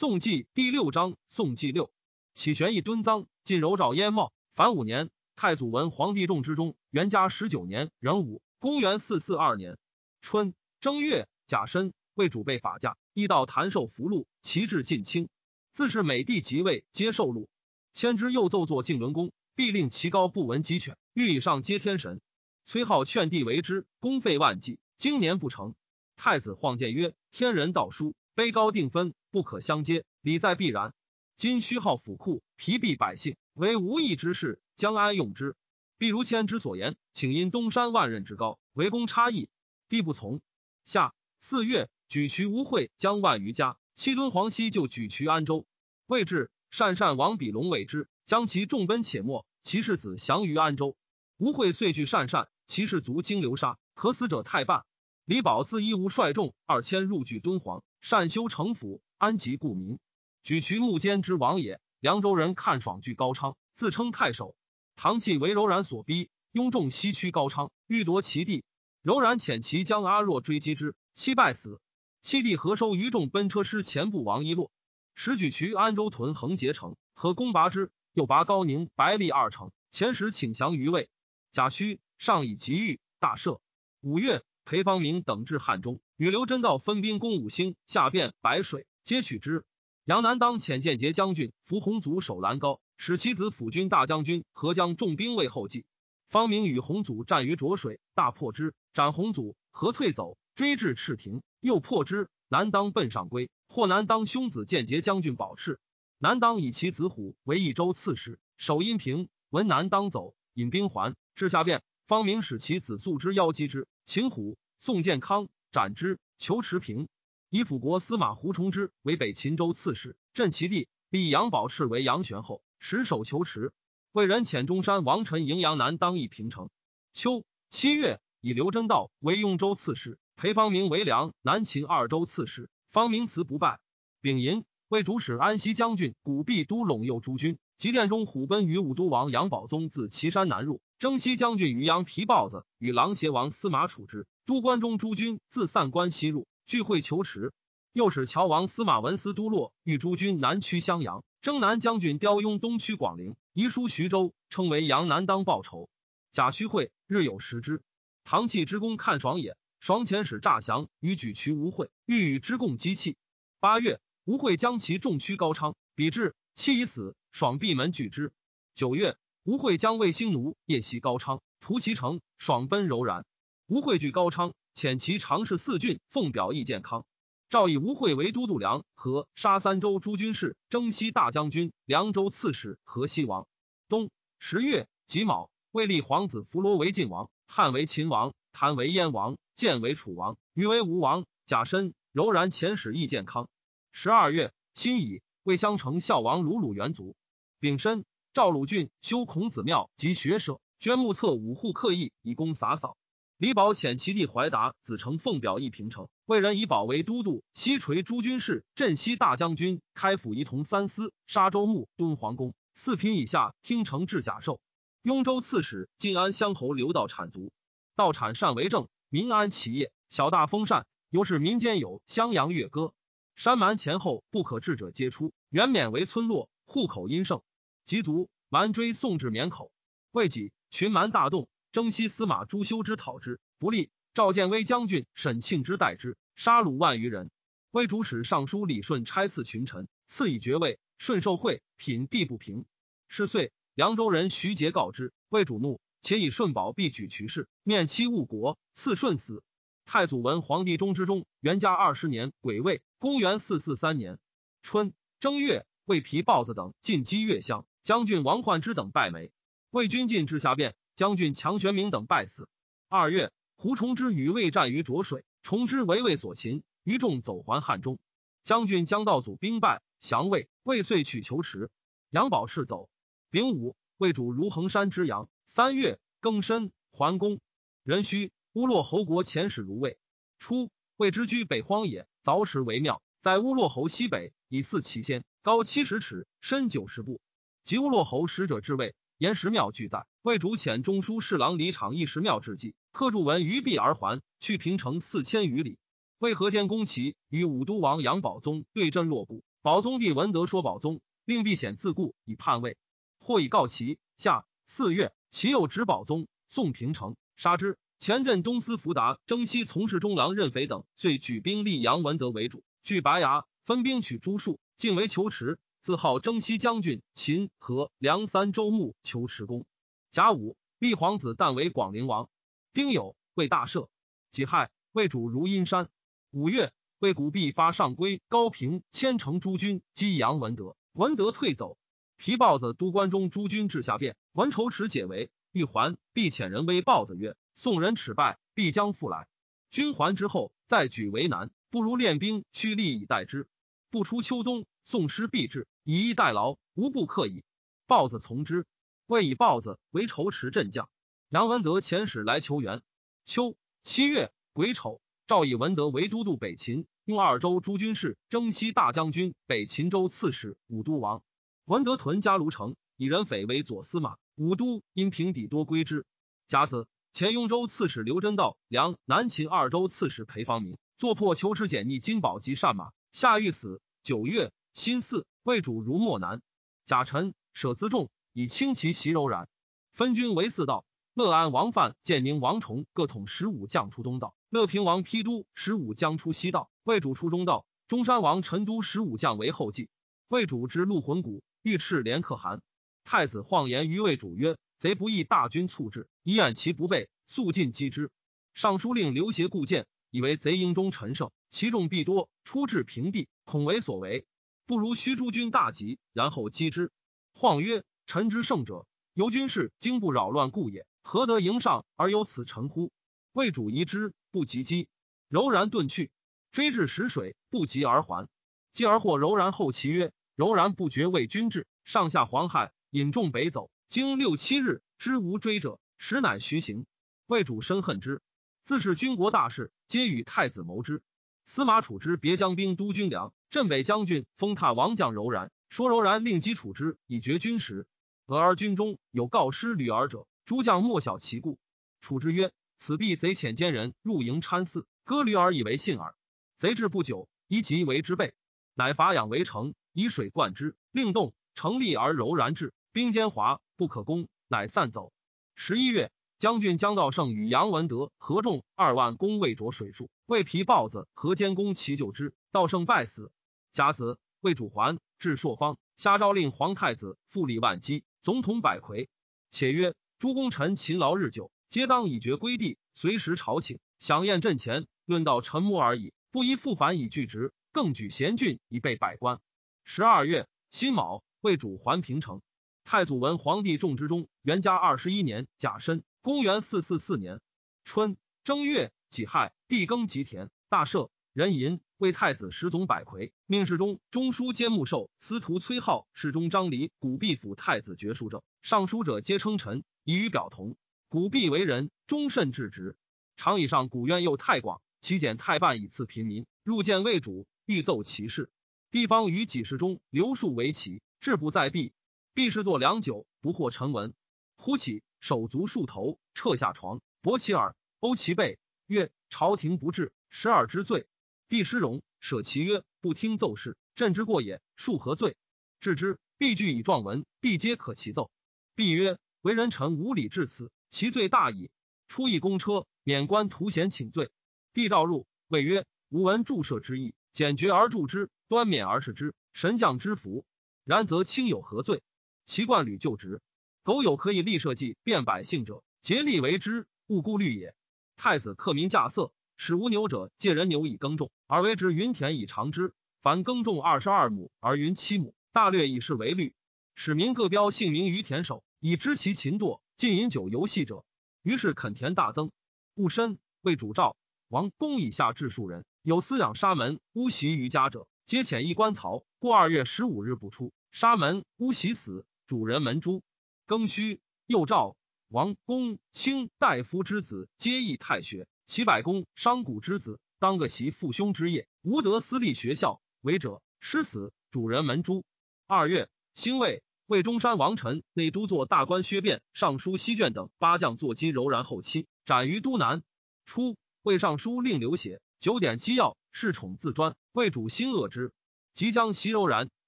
宋纪第六章，宋纪六，启玄义敦臧，晋柔赵燕茂，凡五年，太祖文皇帝众之中，元嘉十九年壬午，公元四四二年春正月甲申，为主被法驾，一道弹授符禄，旗帜尽清。自是每帝即位，皆受禄。迁之又奏作敬伦公，必令其高不闻鸡犬，欲以上接天神。崔浩劝帝为之，公费万计，经年不成。太子晃见曰：“天人道书，卑高定分。”不可相接，礼在必然。今虚耗府库，疲弊百姓，为无益之事，将安用之？必如谦之所言，请因东山万仞之高，为公差异，帝不从。下四月，举渠吴会将万余家，七敦黄西就举渠安州。未至，善善王比龙为之，将其众奔且没，其世子降于安州。吴会遂据善善，其士卒经流沙，可死者太半。李宝自一无率众二千入据敦煌，善修城府。安吉故民，举渠木坚之王也。凉州人看爽据高昌，自称太守。唐气为柔然所逼，拥众西驱高昌，欲夺其地。柔然遣其将阿若追击之，七败死。七弟何收余众奔车师前部王一洛，使举渠安州屯横结城，和攻拔之，又拔高宁、白利二城。前时请降于魏。贾诩上以急欲，大赦。五月，裴方明等至汉中，与刘真道分兵攻五星，下汴、白水。皆取之。杨南当遣建节将军伏洪祖守兰高，使其子辅军大将军何将重兵为后继。方明与洪祖战于浊水，大破之，斩洪祖。何退走，追至赤亭，又破之。南当奔上归，获南当兄子建节将军保赤。南当以其子虎为益州刺史，守阴平。闻南当走，引兵还至下便。方明使其子素之邀击之，擒虎。宋建康斩之，求持平。以辅国司马胡崇之为北秦州刺史，镇其地，立杨宝炽为杨玄后，实守求池。为人遣中山王臣迎杨南当邑平城。秋七月，以刘真道为雍州刺史，裴方明为梁南秦二州刺史。方明辞不败。丙寅，为主使安西将军古弼都陇右诸军。及殿中虎奔于武都王杨宝宗自岐山南入，征西将军于阳皮豹子与狼邪王司马处之。都关中诸军自散关西入。聚会求池，又使乔王司马文思都洛欲诸军南驱襄阳，征南将军刁雍东驱广陵，遗书徐州，称为杨南当报仇。贾诩会日有食之。唐弃之功看爽也，爽遣使诈降与举渠吴会，欲与之共击弃。八月，吴会将其众驱高昌，比至，妻已死，爽闭门拒之。九月，吴会将卫星奴夜袭高昌，屠其城，爽奔柔然。吴会据高昌。遣其常侍四郡奉表议健康。诏以吴会为都督梁和杀三州诸军事，征西大将军、凉州刺史河西王。冬十月己卯，魏立皇子弗罗为晋王，汉为秦王，谭为燕王，建为楚王，余为吴王。甲申，柔然遣使议健康。十二月辛乙，魏襄城孝王鲁鲁元卒。丙申，赵鲁郡修孔子庙及学舍，捐目册五户刻意以供洒扫。李宝遣其弟怀达子承奉表议平城，魏人以宝为都督，西垂诸军事，镇西大将军，开府仪同三司，沙州牧，敦煌公，四品以下听城治甲授。雍州刺史晋安乡侯刘道产卒，道产善为政，民安其业，小大丰善。尤是民间有襄阳乐歌，山蛮前后不可治者皆出，原免为村落，户口殷盛。及卒，蛮追送至免口，未几，群蛮大动。征西司马朱修之讨之不利，赵建威将军沈庆之代之，杀虏万余人。威主使尚书李顺差赐群臣，赐以爵位。顺受贿，品地不平。是岁，凉州人徐杰告之，魏主怒，且以顺宝必举渠氏，面欺误国，赐顺死。太祖文皇帝中之中，元嘉二十年癸未，公元四四三年春正月，魏皮豹子等进击越乡，将军王焕之等败没。魏军进至下便。将军强玄明等败死。二月，胡崇之与魏战于浊水，崇之为魏所擒，余众走还汉中。将军江道祖兵败，降魏，魏遂取求池。杨宝士走。丙午，魏主如衡山之阳。三月，庚申，桓公。壬戌，乌洛侯国遣使如魏。初，魏之居北荒野，凿石为庙，在乌洛侯西北，以祀其先，高七十尺，深九十步。及乌洛侯使者至魏。岩石庙俱在，魏主遣中书侍郎李敞诣石庙之祭，刻注文于壁而还，去平城四千余里。魏河间攻齐，与武都王杨宝宗对阵落部，保宗帝闻得说保宗，令避险自固以叛魏。或以告齐。下四月，齐又执保宗，宋平城，杀之。前镇东司福达、征西从事中郎任肥等，遂举兵立杨文德为主，据白崖，分兵取诸戍，进为求池。自号征西将军，秦和梁三州牧求池公。甲午，立皇子旦为广陵王。丁酉，为大赦。己亥，为主如阴山。五月，为古弼发上归高平千城诸军击杨文德，文德退走。皮豹子都关中诸军至下变，文丑持解围，欲还，必遣人威豹子曰。宋人耻败，必将复来。军还之后，再举为难，不如练兵，蓄力以待之。不出秋冬，宋师必至，以逸待劳，无不克矣。豹子从之，谓以豹子为仇持镇将。杨文德遣使来求援。秋七月癸丑，赵以文德为都督北秦，用二州诸军事，征西大将军、北秦州刺史、武都王。文德屯嘉卢城，以人匪为左司马。武都因平底多归之。甲子。前雍州刺史刘真道、梁南秦二州刺史裴方明作破求持简逆金宝及善马，下狱死。九月辛巳，魏主如漠南。贾臣舍辎重，以轻骑袭柔然，分军为四道。乐安王范、建宁王崇各统十五将出东道，乐平王丕都十五将出西道，魏主出中道。中山王陈都十五将为后继。魏主之陆魂谷，御斥连可汗。太子晃言于魏主曰。贼不义，大军促至，以掩其不备，速进击之。尚书令刘协固谏，以为贼营中陈胜，其众必多，出至平地，恐为所为，不如须诸军大集，然后击之。晃曰：“臣之胜者，由军事经不扰乱故也，何得迎上而有此臣乎？”魏主疑之，不及击，柔然遁去，追至石水，不及而还。继而获柔然后，其曰：“柔然不觉魏君至，上下黄海，引众北走。”经六七日，知无追者，实乃徐行。魏主深恨之，自是军国大事，皆与太子谋之。司马处之别将兵都军粮，镇北将军，封踏王将柔然。说柔然令击处之，以绝军时。俄而军中有告失吕儿者，诸将莫晓其故。处之曰：“此必贼遣奸人入营参祀，割驴儿以为信耳。贼至不久，以己为之备，乃伐养为城，以水灌之，令动，成立而柔然至。兵坚华。”不可攻，乃散走。十一月，将军江道胜与杨文德合众二万攻魏卓水术，魏皮豹子何监攻其救之，道胜败死。甲子，魏主还至朔方，下诏令皇太子复立万机，总统百魁。且曰：诸功臣勤劳日久，皆当以爵归地，随时朝请，享宴阵前，论道沉默而已，不宜复返以拒职，更举贤俊以备百官。十二月辛卯，魏主还平城。太祖文皇帝众之中，元嘉二十一年甲申，公元四四四年春正月己亥，地耕吉田，大赦。人寅，为太子十总百魁，命侍中、中书监牧寿司徒崔浩、侍中张离、古弼府太子爵书正，尚书者皆称臣，以与表同。古弼为人忠慎至直，常以上古院又太广，其简太半以赐平民。入见魏主，欲奏其事。地方于几世中留数为奇，志不在避。必是作良久，不获臣闻。忽起，手足数头，撤下床，搏其耳，殴其背，曰：“朝廷不治，十二之罪。”帝失容，舍其曰：“不听奏事，朕之过也。恕何罪？”治之，必具以状文，帝皆可其奏。必曰：“为人臣无礼至此，其罪大矣。”出一公车，免官徒贤请罪。帝召入，谓曰：“吾闻注射之意，简决而助之，端免而视之，神将之福。然则卿有何罪？”其冠履就职，苟有可以立社稷、变百姓者，竭力为之，勿顾虑也。太子克民稼色，使无牛者借人牛以耕种，而为之云田以长之。凡耕种二十二亩而云七亩，大略以是为律。使民各标姓名于田首，以知其勤惰。禁饮酒游戏者，于是垦田大增。戊申，为主赵王公以下治数人，有饲养沙门乌袭于家者，皆遣一官曹。过二月十五日不出，沙门乌袭死。主人门诛庚戌，又赵王公卿大夫之子，皆议太学。齐百公商贾之子，当个袭父兄之业，无得私立学校，为者失死。主人门诸二月，兴魏魏中山王臣内都作大官薛变、尚书西卷等八将坐击柔然后期，斩于都南。初，魏尚书令刘协九点机要，恃宠自专，魏主心恶之。即将袭柔然，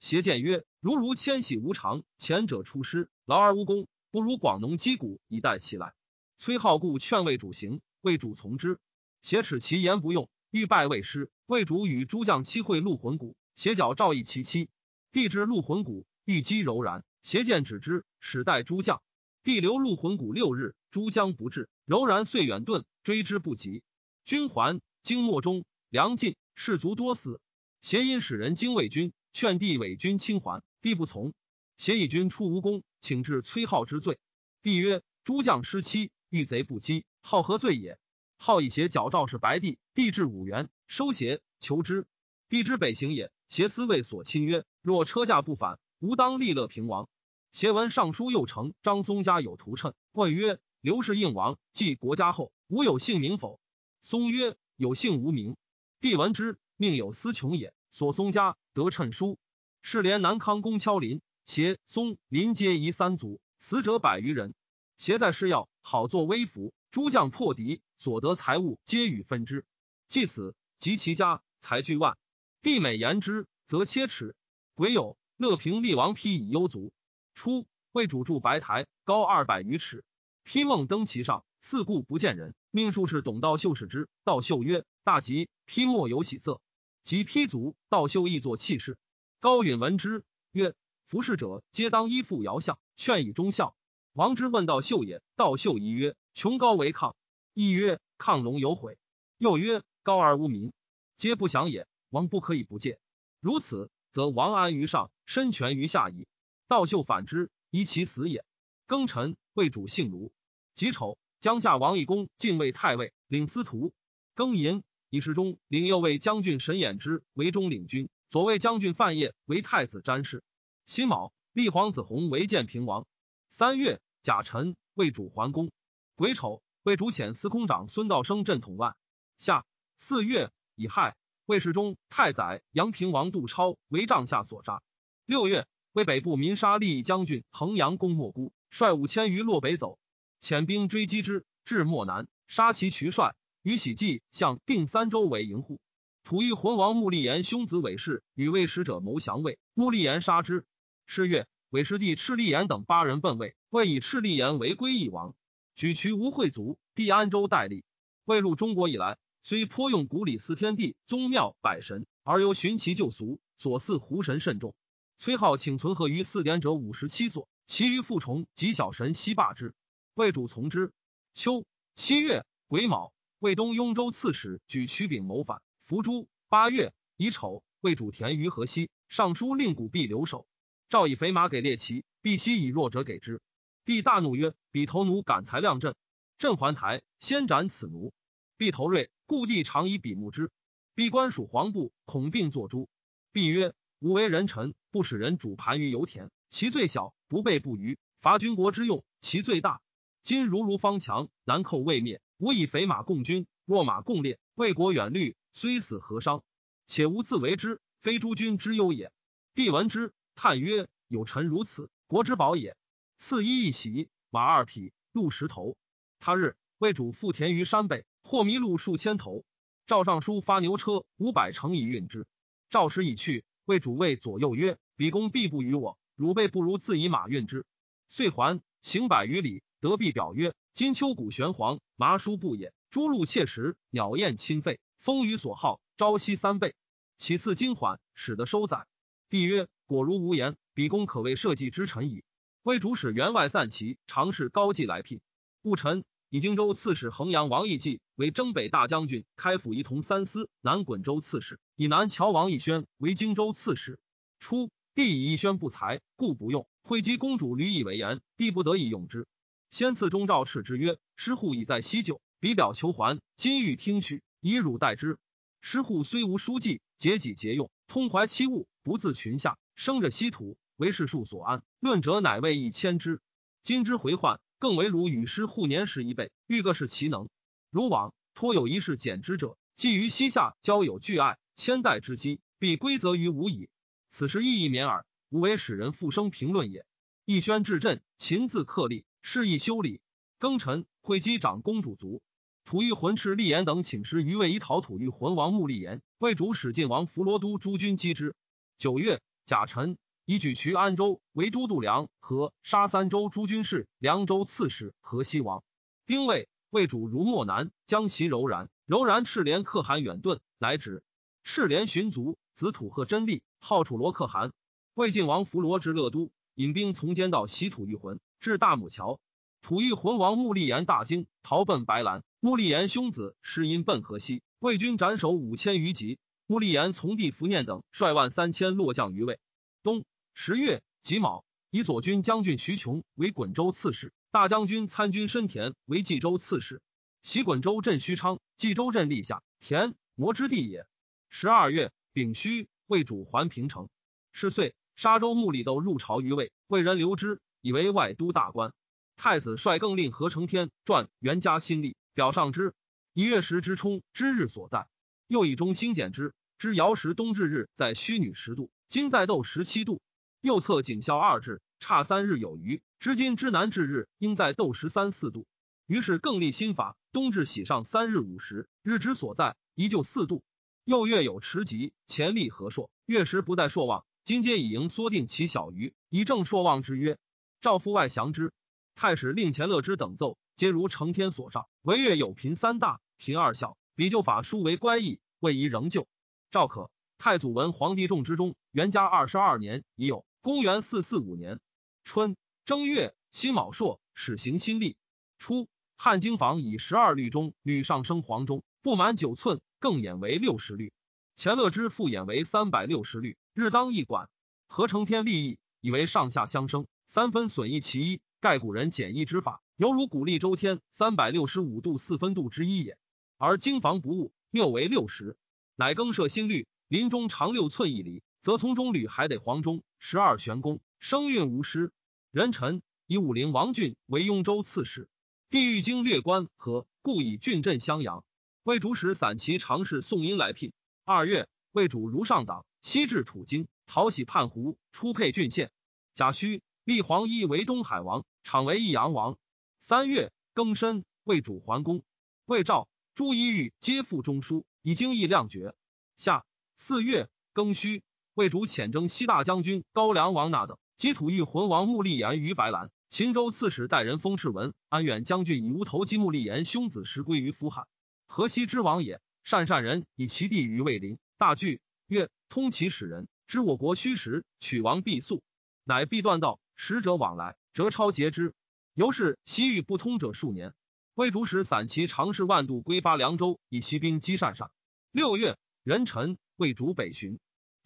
携谏曰：“如如迁徙无常，前者出师，劳而无功，不如广农击鼓以待其来。”崔浩故劝魏主行，魏主从之。挟耻其言不用，欲拜魏师。魏主与诸将期会陆魂谷，携角赵义其妻。帝至陆魂谷，欲击柔然，携剑止之，使待诸将。帝留陆魂谷六日，诸将不至，柔然遂远遁，追之不及。军还，经末中，粮尽，士卒多死。协因使人精卫军，劝帝伪军轻还，帝不从。协以军出无功，请至崔浩之罪。帝曰：“诸将失期，遇贼不击，好何罪也？”好以邪矫诏是白帝。帝至五原，收邪，求之。帝之北行也，邪思为所亲曰：“若车驾不返，吾当立乐平王。”邪闻尚书右丞张松家有图谶，问曰：“刘氏应王继国家后，吾有姓名否？”松曰：“有姓无名。”帝闻之。命有司穷也，所松家得称书。是连南康公敲林，携松林皆夷三族，死者百余人。携在施药，好作威服。诸将破敌，所得财物皆与分之。既死，及其家财巨万。帝每言之，则切齿。癸有，乐平厉王丕以幽卒。初，为主筑白台，高二百余尺。丕梦登其上，四顾不见人，命术士董道秀视之。道秀曰：“大吉。”丕莫有喜色。及披足，道秀亦作气势。高允闻之，曰：“服侍者皆当依附尧相，劝以忠孝。”王之问道秀也，道秀疑曰：“穷高为抗。”亦曰：“亢龙有悔。”又曰：“高而无民，皆不祥也。王不可以不戒。如此，则王安于上，身权于下矣。”道秀反之，疑其死也。庚辰，魏主姓卢。己丑，江夏王义公进位太尉，领司徒。庚寅。以时中领右卫将军沈衍之为中领军，左卫将军范晔为太子詹事。辛卯，立皇子弘为建平王。三月，甲辰，魏主桓公。癸丑，魏主遣司空长孙道生镇统万。夏四月，乙亥，魏世忠太宰阳平王杜超为帐下所杀。六月，为北部民杀利益将军衡阳公莫孤，率五千余落北走，遣兵追击之，至漠南，杀其渠帅。于喜计向定三州为营户，吐欲浑王穆立言兄子韦氏与魏使者谋降魏，穆立言杀之。是月，韦师弟赤立言等八人奔魏，魏以赤立言为归义王，举渠无会族，帝安州代立。魏入中国以来，虽颇用古礼祀天地、宗庙、百神，而又循其旧俗，所祀胡神甚众。崔浩请存合于四典者五十七所，其余复崇及小神悉罢之。魏主从之。秋七月癸卯。魏东雍州刺史举曲柄谋反，伏诛。八月乙丑，魏主田于河西，上书令古必留守。诏以肥马给列骑，必悉以弱者给之。帝大怒曰：“彼头奴敢才亮朕，朕还台，先斩此奴。”必头锐，故帝常以笔目之。必官属黄布，恐病作诛。必曰：“吾为人臣，不使人主盘于油田，其罪小，不备不虞，伐军国之用，其罪大。今如如方强，南寇未灭。”吾以肥马共军，弱马共列，为国远虑，虽死何伤？且吾自为之，非诸君之忧也。帝闻之，叹曰：“有臣如此，国之宝也。”赐衣一袭，马二匹，鹿十头。他日，魏主复田于山北，获麋鹿数千头。赵尚书发牛车五百乘以运之。赵时已去，魏主谓左右曰：“比公必不与我，汝辈不如自以马运之。”遂还，行百余里，得必表曰。金秋谷玄黄，麻书不也。诸鹿切食，鸟燕亲吠，风雨所好，朝夕三倍。其次今缓，使得收载。帝曰：果如无言，比公可谓社稷之臣矣。魏主使员外散骑，常侍高季来聘。戊辰，以荆州刺史衡阳王义季为征北大将军，开府仪同三司，南滚州刺史。以南乔王义宣为荆州刺史。初，帝以义宣不才，故不用。惠姬公主屡以为言，帝不得已用之。先赐中诏敕之曰：“师户已在西就，彼表求还，今欲听取，以汝代之。师户虽无书记，节己节用，通怀戚物，不自群下，生着稀土，为世数所安。论者乃谓一千之。今之回患，更为如与师互年时一倍，欲各是其能。如往托有一事减之者，既于西夏交友聚爱，千代之机，必归责于吾矣。此时意义免耳。吾为使人复生评论也。义宣至朕，勤自克立。”是意修理。庚辰，会稽长公主卒。吐欲魂赤立言等请师于魏，以讨吐欲魂王穆立言。为主使晋王弗罗都诸军击之。九月，甲辰，以举渠安州为都督梁和杀三州诸军事、凉州刺史河西王。丁未，魏主如漠南，将其柔然。柔然赤连可汗远遁来止。赤连寻族，子土贺真立，号楚罗可汗。魏晋王弗罗至乐都，引兵从间道袭吐玉魂，至大母桥。吐玉魂王穆立言大惊，逃奔白兰。穆立言兄子失因奔河西，魏军斩首五千余级。穆立言从弟伏念等率万三千落将于魏。东十月己卯，以左军将军徐琼为滚州刺史，大将军参军申田为冀州刺史。袭滚州镇虚昌，冀州镇立下，田摩之地也。十二月丙戌，魏主还平城。是岁，沙州穆立都入朝于魏，魏人留之，以为外都大官。太子率更令何承天撰袁家新历，表上之。一月时之冲之日所在，又以中兴简之。知尧时冬至日在虚女十度，今在斗十七度。右侧景孝二至，差三日有余。知今之南至日应在斗十三四度。于是更立新法，冬至喜上三日五十，日之所在依旧四度。又月有持吉，前立何朔，月时不在朔望。今皆以盈缩定其小余，以正朔望之曰：赵夫外降之。太史令钱乐之等奏，皆如承天所上。唯月有平三大，平二小，比就法书为乖异，位宜仍旧。赵可，太祖文皇帝众之中，元嘉二十二年已有。公元四四五年春正月辛卯朔，始行新历。初，汉经房以十二律中律上升黄中，不满九寸，更演为六十律。钱乐之复演为三百六十律，日当一管。合成天立意，以为上下相生，三分损益其一，盖古人简易之法，犹如鼓励周天三百六十五度四分度之一也。而经房不误，谬为六十。乃更设新律，临中长六寸一厘，则从中吕还得黄忠十二玄宫，声韵无失。人臣以武陵王俊为雍州刺史，地域经略官和，故以郡镇襄阳。魏主使散骑常侍宋英来聘。二月，魏主如上党，西至土京，讨喜叛胡，出配郡县。贾诩立黄衣为东海王，昶为益阳王。三月庚申，魏主桓公，魏赵、朱一玉皆附中书。以经义量决。下四月庚戌，魏主遣征西大将军高梁王那等，击土玉魂王穆立言于白兰。秦州刺史代人封世文，安远将军以乌头击穆立言兄子时归于夫汉。河西之王也，善善人以其地于魏陵。大惧，曰：通其使人，知我国虚实，取王必速，乃必断道，使者往来，折超截之。由是西域不通者数年。魏主使散骑常侍万度归发凉州，以骑兵击善善。六月，壬辰，魏主北巡，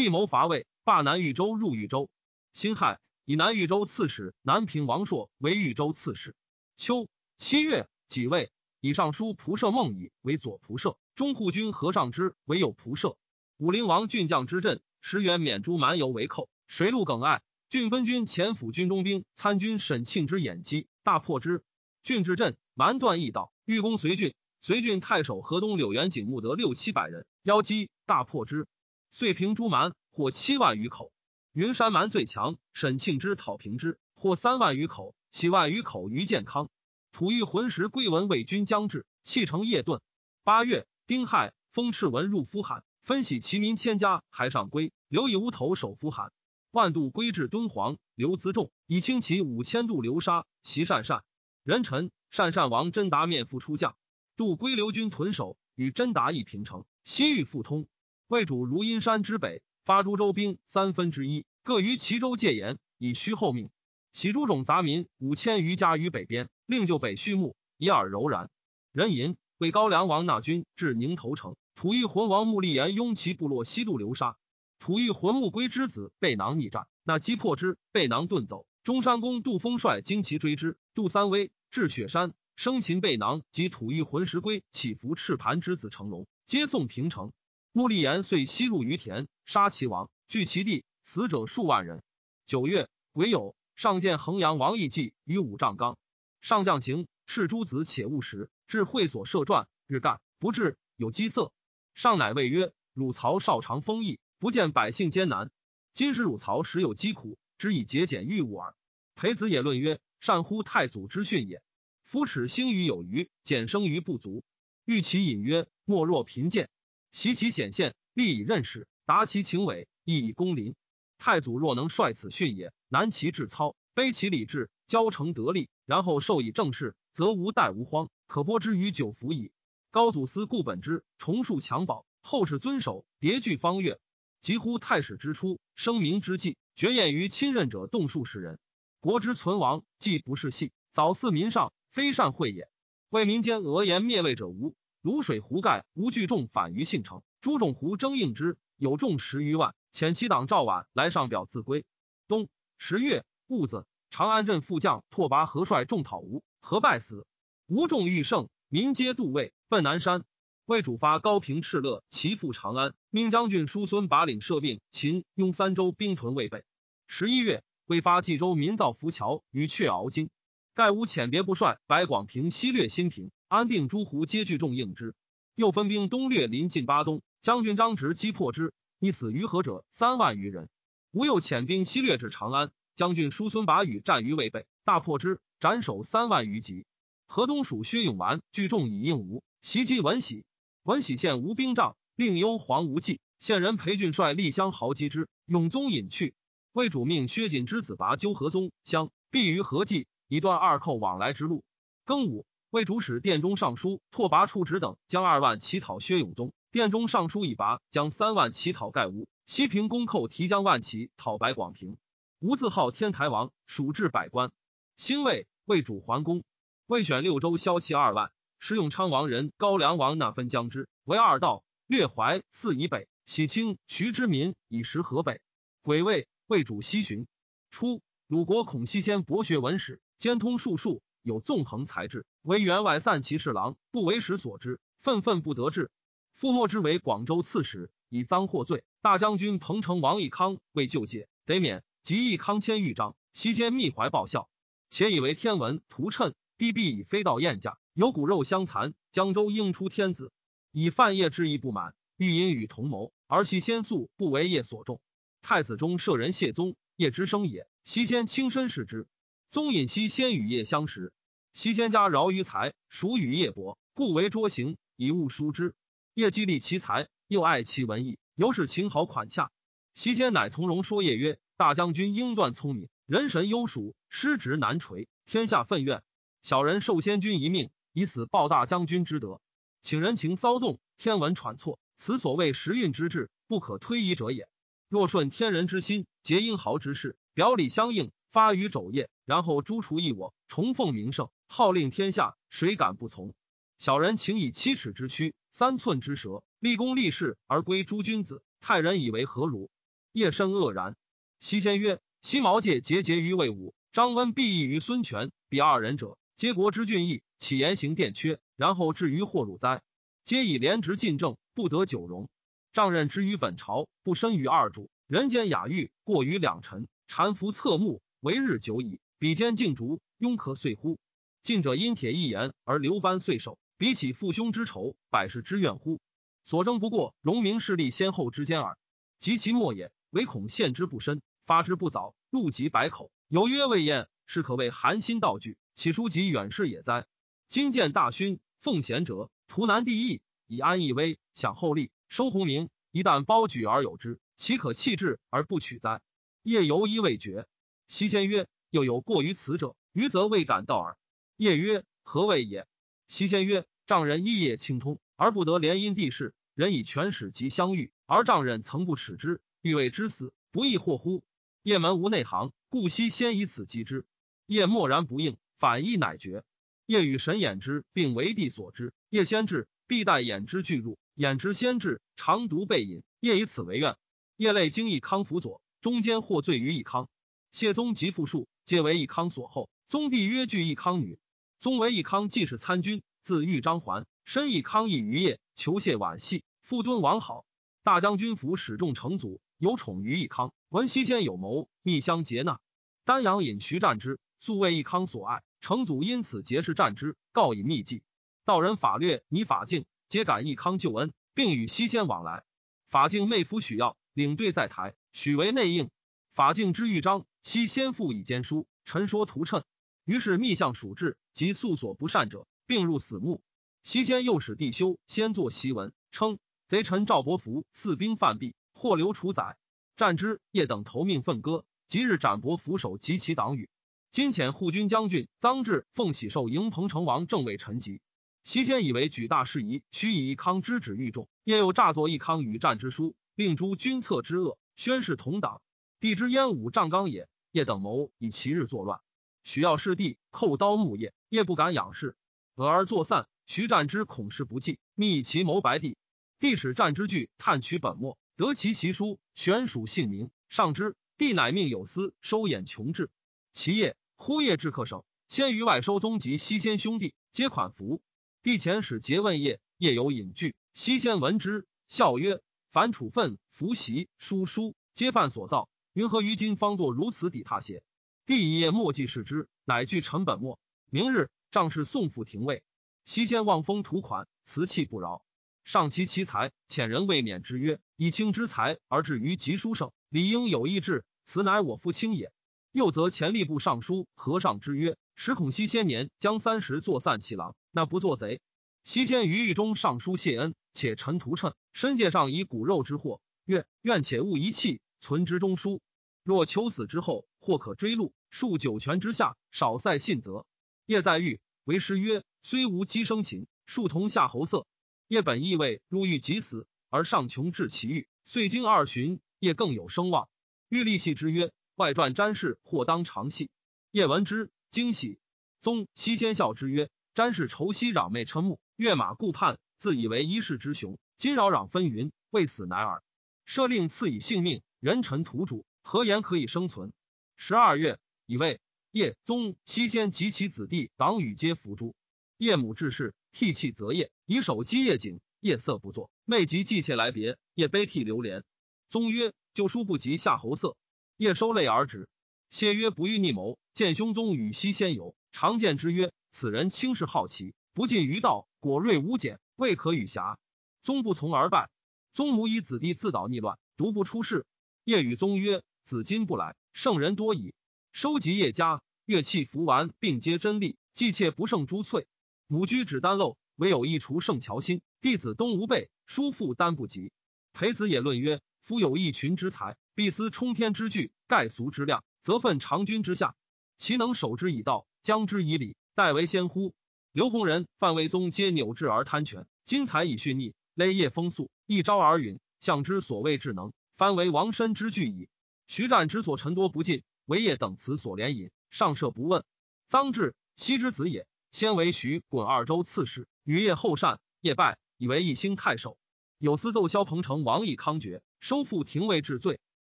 地谋伐魏，罢南豫州入豫州。辛亥，以南豫州刺史南平王朔为豫州刺史。秋七月，己未，以尚书仆射孟乙为左仆射，中护军何尚之为右仆射。武陵王郡将之镇，石原免诸蛮游为寇，水陆耿爱。郡分军前府军中兵参军沈庆之掩击，大破之。郡至镇。蛮断驿道，欲攻随郡，随郡太守河东柳元景募得六七百人，邀击大破之，遂平诸蛮，获七万余口。云山蛮最强，沈庆之讨平之，获三万余口，七万余口于建康。吐欲浑时归文魏军将至，弃城夜遁。八月丁亥，封赤文入夫罕，分徙其民千家，还上归。留以乌头守夫罕。万度归至敦煌，刘资重以轻骑五千度流沙，袭善善人臣。善善王真达面赴出将，渡归流军屯守，与真达一平城，西域复通。魏主如阴山之北，发诸州兵三分之一，各于齐州戒严，以虚后命。喜诸种杂民五千余家于北边，令就北畜牧，以耳柔然。人吟为高梁王纳军至宁头城，吐欲魂王穆立言拥其部落西渡流沙，吐欲魂穆归之子背囊逆战，那击破之，背囊遁走。中山公杜封率精骑追之，杜三威。至雪山，生擒背囊及吐玉魂石龟，起伏赤盘之子成龙，皆送平城。穆立言遂西入于田，杀其王，据其地，死者数万人。九月，癸酉，上见衡阳王义季于五丈冈。上将行，斥诸子且勿食，至会所设传，日干不至，有饥色。上乃谓曰：“汝曹少长丰邑，不见百姓艰难。今使汝曹时有饥苦，只以节俭欲物耳。”裴子也论曰。善乎太祖之训也。夫耻兴于有余，俭生于不足。欲其隐曰：莫若贫贱。习其显现，立以任使，达其情伪，亦以公临。太祖若能率此训也，难其志操，卑其礼制，交成得力，然后授以政事，则无代无荒，可播之于九服矣。高祖思固本之，重树襁褓，后世遵守，迭具方略。及乎太史之初，声明之际，绝艳于亲任者动数十人。国之存亡，既不是戏，早似民上，非善会也。为民间讹言灭魏者无。卤水胡盖无聚众反于信城，朱种胡争应之，有众十余万。遣其党赵绾来上表自归。冬十月戊子，长安镇副将拓跋何率众讨吴，何败死。吴众欲胜，民皆渡魏，奔南山。魏主发高平敕勒其赴长安，命将军叔孙把领设并秦、雍三州兵屯魏备。十一月，魏发冀州民造浮桥于雀鳌津。盖无遣别部帅白广平西略新平。安定诸胡皆聚众应之，又分兵东掠临近巴东，将军张直击破之，一死于河者三万余人。吴又遣兵西掠至长安，将军叔孙拔羽战于魏备，大破之，斩首三万余级。河东属薛永完聚众以应吴，袭击文喜。文喜县无兵仗，令幽黄无忌。县人裴俊率立乡豪击之，永宗隐去。魏主命薛瑾之子拔纠河宗乡，避于河济，以断二寇往来之路。庚午。为主使殿中尚书拓跋处直等将二万乞讨薛永宗，殿中尚书以拔将三万乞讨盖吴。西平公寇提将万骑讨白广平。吴自号天台王，属至百官。兴魏，魏主桓公，魏选六州骁骑二万，使永昌王人高梁王那分将之，为二道，略淮泗以北，喜清徐之民以食河北。癸未，魏主西巡。初，鲁国孔熙先博学文史，兼通术数。有纵横才智，为员外散骑侍郎，不为时所知，愤愤不得志。复莫之为广州刺史，以赃获罪。大将军彭城王义康为救解，得免。即义康迁豫章，西间密怀报效，且以为天文图谶，帝必以飞道燕驾，有骨肉相残。江州应出天子，以范晔之意不满，欲因与同谋，而其先素不为业所重。太子中舍人谢宗，业之生也，西先亲身视之。宗尹西先与叶相识，西先家饶于财，属与叶伯，故为捉行，以物疏之。叶既立其才，又爱其文艺，尤是情好款洽。西先乃从容说叶曰：“大将军英断聪明，人神优属，失职难垂，天下愤怨。小人受先君一命，以死报大将军之德，请人情骚动，天文喘错，此所谓时运之志，不可推移者也。若顺天人之心，结英豪之事，表里相应。”发于肘腋，然后诛除异我，重奉名圣，号令天下，谁敢不从？小人请以七尺之躯，三寸之舌，立功立事而归诸君子。太人以为何如？夜深愕然。西先曰：西毛介结节于魏武，张温必异于孙权，彼二人者，皆国之俊逸，岂言行殿缺，然后至于祸辱哉？皆以廉直进政，不得久容。丈任之于本朝，不深于二主，人间雅欲过于两臣，禅服侧目。为日久矣，比肩竞逐，庸可遂乎？近者因铁一言而流班遂首，比起父兄之仇，百世之怨乎？所争不过荣名势力先后之间耳。及其末也，唯恐陷之不深，发之不早，路及百口，有曰未厌，是可谓寒心道具。岂书及远视也哉？今见大勋奉贤者，图难第义，以安义威，享厚利，收鸿名。一旦包举而有之，岂可弃之而不取哉？夜犹疑未决。席先曰：“又有过于此者，余则未敢道耳。”夜曰：“何谓也？”西先曰：“丈人一夜清通，而不得联姻地事，人以权使及相遇，而丈人曾不耻之，欲为之死，不亦惑乎？”夜门无内行，故西先以此击之。夜默然不应，反意乃绝。夜与神眼之，并为帝所知。夜先至，必待眼之俱入，眼之先至，常独背饮。夜以此为愿。夜泪经义康辅佐，中间获罪于义康。谢宗及父庶，皆为义康所厚。宗弟曰：“据义康女。”宗为义康既是参军，自豫章还，申义康亦于业，求谢婉系，复敦王好。大将军府始众成祖，有宠于义康。闻西先有谋，密相结纳。丹阳尹徐战之，素为义康所爱。成祖因此结识战之，告以秘计。道人法略拟法镜，皆感义康救恩，并与西先往来。法镜妹夫许耀领队在台，许为内应。法镜之豫章。昔先父以兼书，臣说图谶，于是密相属志及素所不善者，并入死墓。西先又使弟修先作檄文，称贼臣赵伯符，四兵犯毙，或留处宰。战之叶等投命奋戈，即日斩伯扶首及其党羽。今遣护军将军臧志奉喜受迎彭城王正位陈疾。西先以为举大事宜，须以一康之旨御众，夜又诈作义康与战之书，令诸君策之恶，宣誓同党。帝之燕武丈刚也，叶等谋以其日作乱，许要弑帝，扣刀木叶，叶不敢仰视，俄而作散。徐战之恐事不济，密以其谋白帝。帝使战之具探取本末，得其其书，悬属姓名，上之。帝乃命有司收眼穷志。其夜忽夜至客省，先于外收宗及西先兄弟，皆款服。帝遣使诘问夜，夜有隐惧。西先闻之，笑曰：“凡处分、服袭、书书，皆犯所造。云何于今方作如此抵踏邪？”帝一夜莫记视之，乃具臣本末。明日，仗势送赴廷尉。西先望风图款，辞气不饶。上其其才，遣人未免之曰：“以卿之才而至于极书圣，理应有意志。此乃我父卿也。”又则前吏部尚书和尚之曰：“时恐西先年将三十作散弃郎，那不做贼。”西先于狱中上书谢恩，且陈图谶，身界上以骨肉之祸，曰：“愿且勿遗弃，存之中书。若求死之后，或可追录，数九泉之下，少塞信则。”叶在狱，为师曰：“虽无鸡生禽，数同夏侯色。”叶本意味入狱即死，而上穷至其狱，遂经二旬，叶更有声望。欲立系之曰。外传詹氏或当长戏，叶闻之惊喜。宗西先笑之曰：“詹氏愁息攘妹嗔目，跃马顾盼，自以为一世之雄。今扰攘纷纭，未死乃尔。赦令赐以性命，人臣土主，何言可以生存？”十二月，以为叶宗西先及其子弟党羽皆伏诛。叶母至世，涕泣则夜，以手击叶颈，夜色不作。妹及季妾来别，夜悲涕流连。宗曰：“旧书不及夏侯色。”夜收泪而止。谢曰：“不欲逆谋。”见兄宗与西先游，常见之曰：“此人轻视好奇，不近于道，果锐无简，未可与侠。”宗不从而败。宗母以子弟自捣逆乱，独不出世。夜与宗曰：“子今不来，圣人多矣。”收集叶家乐器服完，并皆真力，既妾不胜珠翠。母居只丹漏，唯有一厨胜乔心。弟子东吴备，叔父丹不及。裴子也论曰：“夫有一群之才。”必思冲天之巨，盖俗之量，则奋长君之下。其能守之以道，将之以礼，待为先乎？刘弘仁、范威宗皆扭志而贪权，今才以蓄逆，勒业风肃，一朝而陨。相之所谓智能，凡为王身之具矣。徐战之所陈多不尽，为业等词所连引，上设不问。臧志，西之子也，先为徐滚二州刺史，与业后善，业败，以为一兴太守。有司奏萧彭城王义康爵，收复廷尉治罪。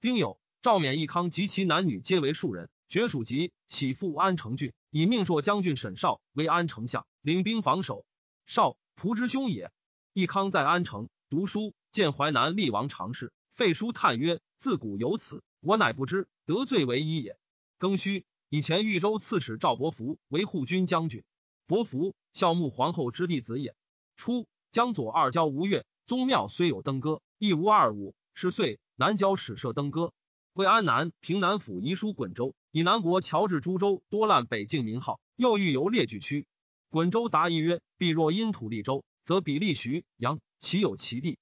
丁酉，赵勉、义康及其男女皆为庶人。绝属籍，徙父安城郡，以命朔将军沈绍为安丞相，领兵防守。绍，仆之兄也。义康在安城读书，见淮南厉王常侍，废书叹曰：“自古有此，我乃不知，得罪为一也。”庚戌，以前豫州刺史赵伯符为护军将军。伯符，孝穆皇后之弟子也。初，江左二郊吴越宗庙虽有登歌，亦无二五。是岁。南郊始设登歌，归安南平南府遗书滚州，以南国乔治株洲多滥北境名号，又欲游列举区。滚州答议曰：必若因土利州，则比利徐阳，其有其地。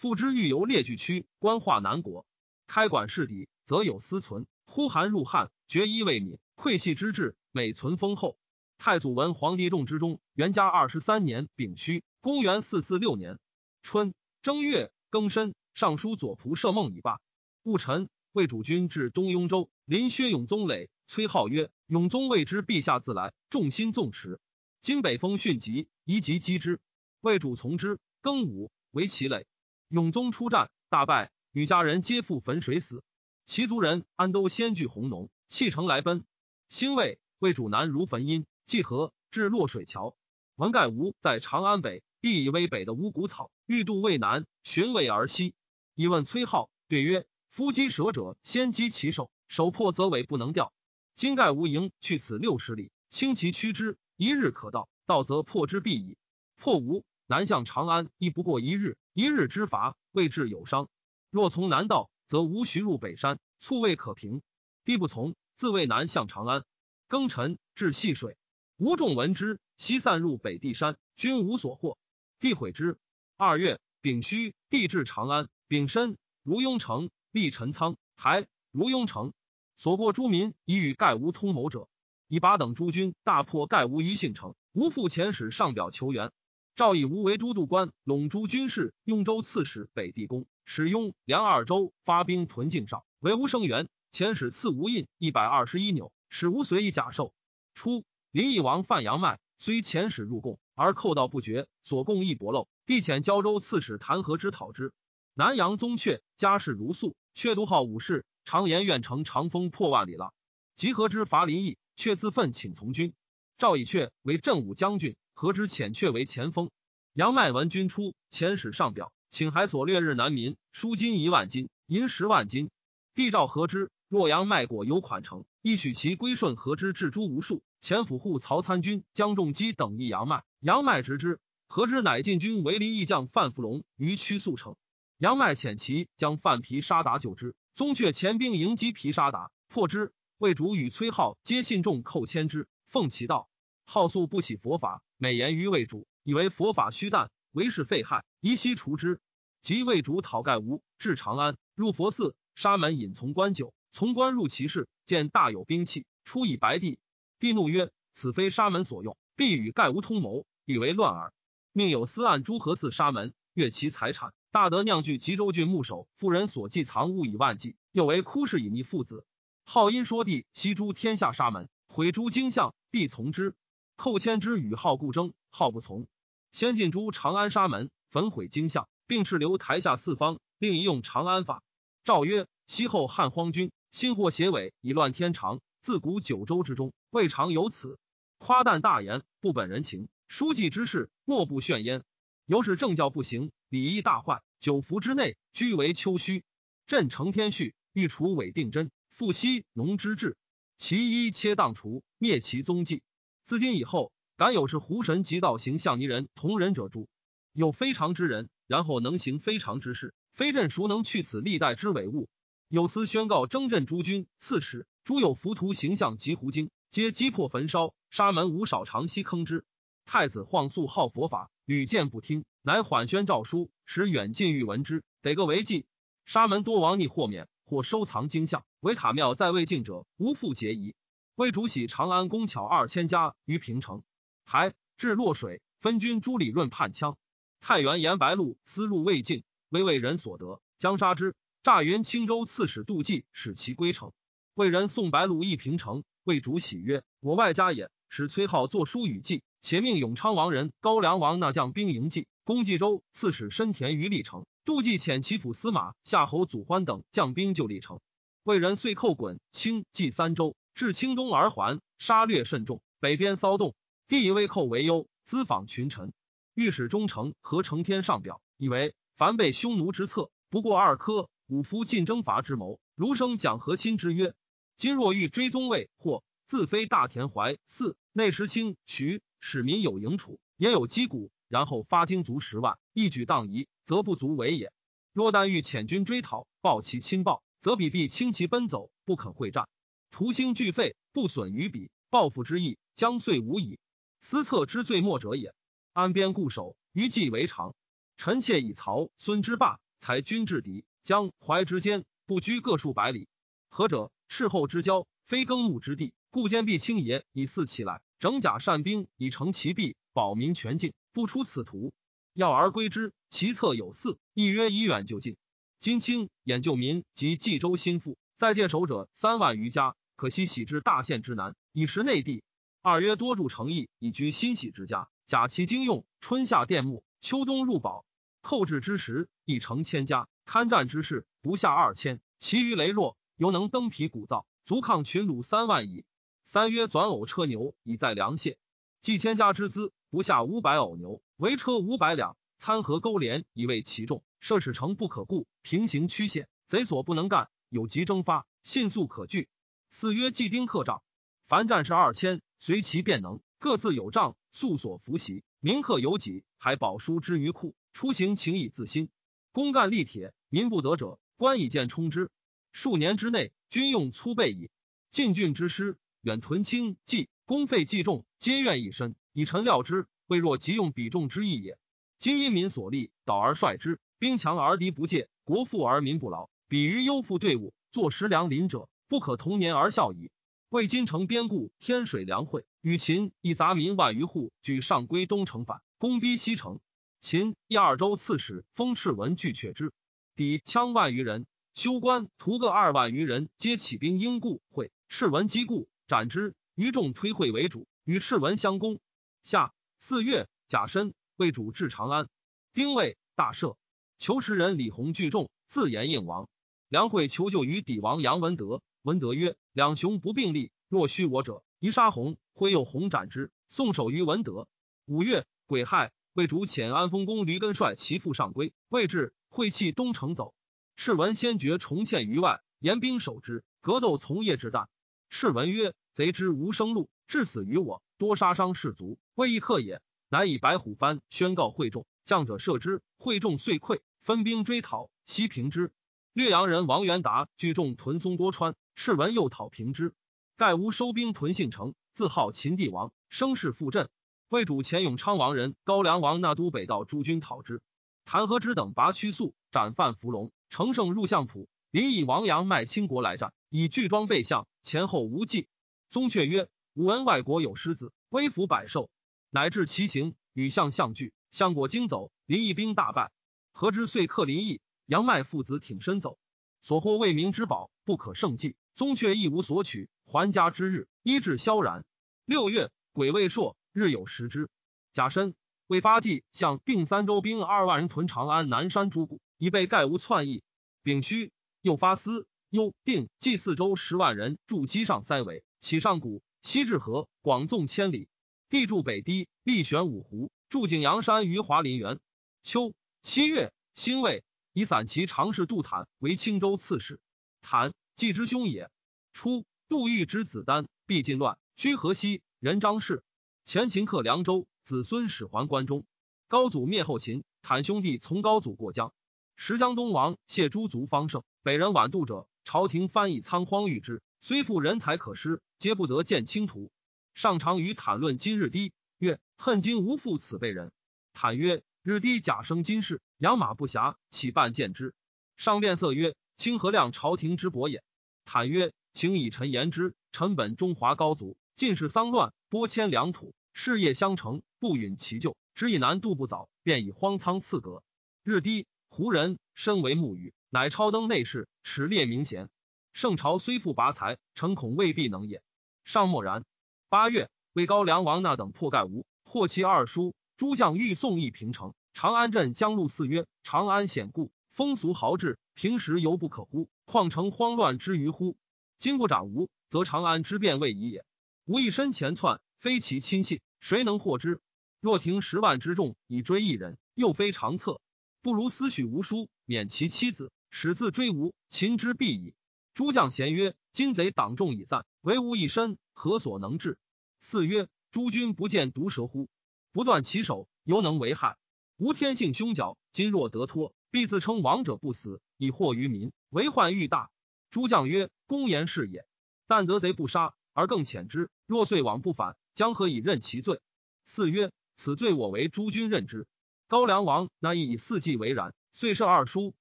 复之欲游列举区，官化南国，开馆事邸，则有私存。呼韩入汉，决衣未泯，愧系之志，美存丰厚。太祖文皇帝众之中，元嘉二十三年丙戌，公元四四六年春正月庚申。尚书左仆射孟以罢。戊辰，魏主君至东雍州，临薛永宗累，崔浩曰：“永宗未知陛下自来，众心纵驰。今北风迅疾，宜急击之。”魏主从之。庚午，为其累。永宗出战，大败，与家人皆赴汾水死。其族人安都先据红农，弃城来奔。兴魏，魏主南如汾阴，济河至洛水桥。文盖吴在长安北，地以为北的五谷草，欲渡渭南，寻渭而西。一问崔浩，对曰：“夫击蛇者，先击其首，首破则尾不能掉。今盖吴营，去此六十里，轻其驱之，一日可到。到则破之必矣。破吴，南向长安，亦不过一日。一日之伐，未至有伤。若从南道，则无徐入北山，卒未可平。地不从，自谓南向长安。庚辰，至细水。吴众闻之，悉散入北地山，均无所获。地毁之。二月，丙戌，地至长安。丙申，如雍城立陈仓，还如雍城。所过诸民，已与盖无通谋者。以拔等诸军大破盖无于信城，吴复遣使上表求援。赵以吴为都督官，陇诸军事，雍州刺史，北地公，使雍、梁二州发兵屯境上，为吴生援。遣使赐吴印一百二十一纽，使吴随以甲授。初，林邑王范阳迈，虽遣使入贡，而寇盗不绝，所贡亦薄漏。帝遣胶州刺史弹劾之讨之。南阳宗阙家世如素，却独好武士。常言愿乘长风破万里浪。集合之伐林邑，却自奋请从军。赵以阙为镇武将军，何之遣却为前锋。杨迈闻军出，遣使上表，请海所掠日南民，输金一万金，银十万金。帝诏何之，若杨迈果有款成，亦许其归顺何之，至诸无数。前府护曹参军江仲基等议杨迈，杨迈直之。何之乃进军为林邑将范福龙于曲速城。杨迈遣其将范皮沙达救之。宗阙前兵迎击皮沙达，破之。魏主与崔浩皆信众寇千之，奉其道。好素不喜佛法，美言于魏主，以为佛法虚诞，为是废害，宜悉除之。即魏主讨盖吴，至长安，入佛寺，沙门引从官酒，从官入其室，见大有兵器，出以白帝。帝怒曰：“此非沙门所用，必与盖吴通谋，以为乱耳。”命有司按诸何寺沙门，越其财产。大德酿具吉州郡牧守妇人所寄藏物以万计，又为哭氏以逆父子。号因说帝西诸天下沙门，毁诸经相，帝从之。寇迁之与号故争，号不从。先进诸长安沙门，焚毁经相，并斥留台下四方，另一用长安法。诏曰：西后汉荒君，心惑邪伪，以乱天长。自古九州之中，未尝有此。夸诞大言，不本人情。书记之事，莫不炫焉。由是政教不行，礼义大坏。九服之内，居为丘墟。朕承天序，欲除伪定真，复息农之治。其一切当除，灭其踪迹。自今以后，敢有是狐神急造形象泥人同人者诛。有非常之人，然后能行非常之事，非朕孰能去此历代之伪物？有司宣告征镇诸军刺史，诸有浮屠形象及狐精，皆击破焚烧。沙门无少长息坑之。太子晃素好佛法，屡见不听，乃缓宣诏书，使远近欲闻之，得个为记。沙门多王逆豁免，或收藏经像，唯塔庙在未尽者，无复结疑。魏主喜长安宫巧二千家于平城，还至洛水，分军朱理润叛羌。太原严白鹿思入未尽，为魏人所得，将杀之。诈云青州刺史杜季使其归城，魏人送白鹿一平城，魏主喜曰：“我外家也。”使崔浩作书与记。且命永昌王人高梁王那将兵迎济，攻冀州，刺史申田于历城。杜季遣其府司马夏侯祖欢等将兵救历城。魏人遂寇滚、清、冀三州，至清东而还，杀掠甚众。北边骚动，帝以魏寇为忧，咨访群臣。御史中丞何承天上表，以为凡被匈奴之策，不过二科，五夫进征伐之谋。儒生讲和亲之曰：今若欲追宗魏，或自非大田怀四内时清徐。使民有营储，也有击鼓，然后发精卒十万，一举荡夷，则不足为也。若但欲遣军追讨，报其亲报，则彼必轻骑奔走，不肯会战，徒兴俱废，不损于彼，报复之意将遂无矣。思策之最末者也。安边固守，余计为常。臣妾以曹孙之霸，才军制敌，江淮之间，不居各数百里。何者？斥后之交，非耕牧之地，故坚壁清野，以四起来。整甲善兵以成其弊，保民全境，不出此途。要而归之，其策有四：一曰以远就近。今清演救民及冀州心腹，在界守者三万余家，可惜喜至大县之南，以食内地。二曰多筑城邑，以居欣喜之家，假其经用，春夏佃木，秋冬入宝。寇至之时，一城千家，堪战之士不下二千，其余羸弱，犹能登皮鼓噪，足抗群虏三万矣。三曰转偶车牛，以在粮械。计千家之资，不下五百偶牛，为车五百两，参合勾连，以为其重。设使城不可固，平行曲线，贼所不能干。有急征发，迅速可据。四曰既丁克帐，凡战士二千，随其便能，各自有帐，速所服袭。民克有己，还宝书之于库，出行情以自新。公干力铁，民不得者，官以剑充之。数年之内，军用粗备矣。进郡之师。远屯轻计，公费计重，皆愿以身以臣料之，未若急用比重之意也。今因民所立，导而率之，兵强而敌不戒，国富而民不劳，比于优富队伍，坐食粮林者，不可同年而笑矣。为金城边固天水粮会，与秦一杂民万余户，举上归东城反，攻逼西城。秦一二州刺史封赤文拒却之，抵羌万余人，修关屠各二万余人，皆起兵应固会。赤文击固，斩之。余众推会为主，与赤文相攻。夏四月，甲申，为主至长安。丁未，大赦。求持人李弘聚众，自言应王。梁惠求救于底王杨文德，文德曰：“两雄不并立，若须我者，宜杀弘。”挥右弘斩之，送首于文德。五月，癸亥。魏主遣安丰公驴根率其父上归，未至，会弃东城走。赤文先决重堑于外，严兵守之，格斗从业之旦。赤文曰：“贼之无生路，至死于我，多杀伤士卒，未易克也。”乃以白虎幡宣告会众，将者射之，会众遂溃，分兵追讨，西平之。略阳人王元达聚众屯松多川，赤文又讨平之。盖无收兵屯信城，自号秦帝王，声势复振。魏主前永昌王人高梁王纳都北道诸军讨之，谭和之等拔屈速，斩范伏龙，乘胜入相浦。临以王阳卖倾国来战，以巨装备相，前后无忌。宗却曰：“吾闻外国有狮子，威服百兽，乃至其行，与相相聚。相果惊走，临邑兵大败。何之遂克临邑？杨迈父子挺身走，所获为民之宝，不可胜计。宗却一无所取，还家之日，医治萧然。六月，癸未朔。”日有食之。甲申，为发迹，向定三州兵二万人屯长安南山诸谷，以备盖无篡意。丙戌，又发司、幽、定、冀四州十万人筑基上塞围，起上谷，西至河，广纵千里。地筑北堤，力悬五湖，筑景阳山于华林园。秋七月，辛未，以散骑常侍杜坦为青州刺史。坦，季之兄也。初，杜预之子丹，必尽乱，居河西。人张氏。前秦克凉州，子孙始还关中。高祖灭后秦，坦兄弟从高祖过江。时江东王谢诸族方盛，北人晚渡者，朝廷翻译仓荒遇之，虽复人才可施，皆不得见清图。上常与坦论今日低，曰：恨今无复此辈人。坦曰：日低假生今世，养马不暇，岂半见之？上变色曰：清河亮朝廷之伯也。坦曰：请以臣言之，臣本中华高祖，尽是丧乱，拨迁良土。事业相承，不允其咎。知以难度不早，便以荒仓赐阁。日低，胡人身为木羽，乃超登内侍，持列明贤。圣朝虽富拔才，诚恐未必能也。尚默然。八月，魏高梁王那等破盖吴，获其二叔。诸将欲送一平城。长安镇将入寺曰：“长安险固，风俗豪志，平时犹不可乎？况成慌乱之余乎？今不长吴，则长安之变未已也。吴一身前窜。”非其亲信，谁能获之？若停十万之众以追一人，又非长策，不如私许吴书，免其妻子，使自追吴，秦之必矣。诸将咸曰：“今贼党众已散，唯吾一身，何所能治？”四曰：“诸君不见毒蛇乎？不断其手，犹能为害。吾天性凶狡，今若得脱，必自称王者不死，以祸于民，为患愈大。”诸将曰：“公言是也。但得贼不杀，而更遣之，若遂往不返。”将何以任其罪？四曰：此罪我为诸君任之。高梁王那亦以四季为然，遂设二叔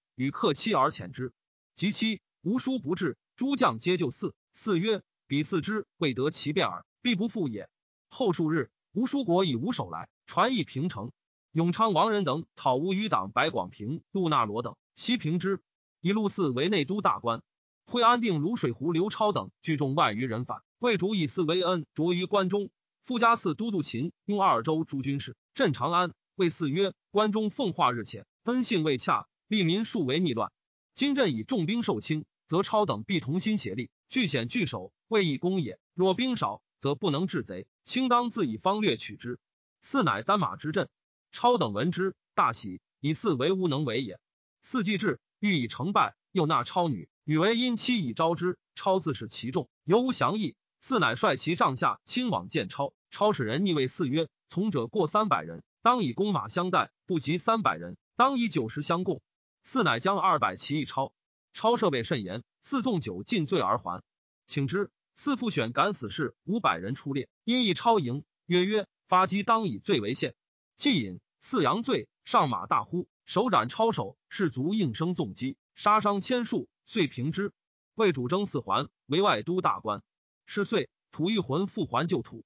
与克妻而遣之。及妻无叔不至，诸将皆就四。四曰：彼四之未得其变耳，必不复也。后数日，吴叔国以吴守来，传议平城。永昌王仁等讨吴余党白广平、陆纳罗等，西平之。以陆嗣为内都大官。会安定泸水湖刘超等聚众万余人反，魏主以嗣为恩，着于关中。富家寺都督秦用二州诸军事，镇长安。魏嗣曰：“关中奉化日浅，恩信未洽，利民数为逆乱。今朕以重兵受轻，则超等必同心协力，据险据守，未易攻也。若兵少，则不能制贼。卿当自以方略取之。”嗣乃单马之阵。超等闻之，大喜，以四为无能为也。四既至，欲以成败，又纳超女，与为因妻以招之。超自是其众，犹无降意。四乃率其帐下亲往见超。超使人逆位四曰：“从者过三百人，当以弓马相待；不及三百人，当以酒食相供。”四乃将二百骑一超。超设备甚严，四纵酒尽醉而还。请之，四复选敢死士五百人出列，因一超营，曰：“曰发击当以罪为限。”既饮，四阳醉，上马大呼，手斩抄手，士卒应声纵击，杀伤千数，遂平之。魏主征四环，为外都大官。是岁，吐一魂复还旧土。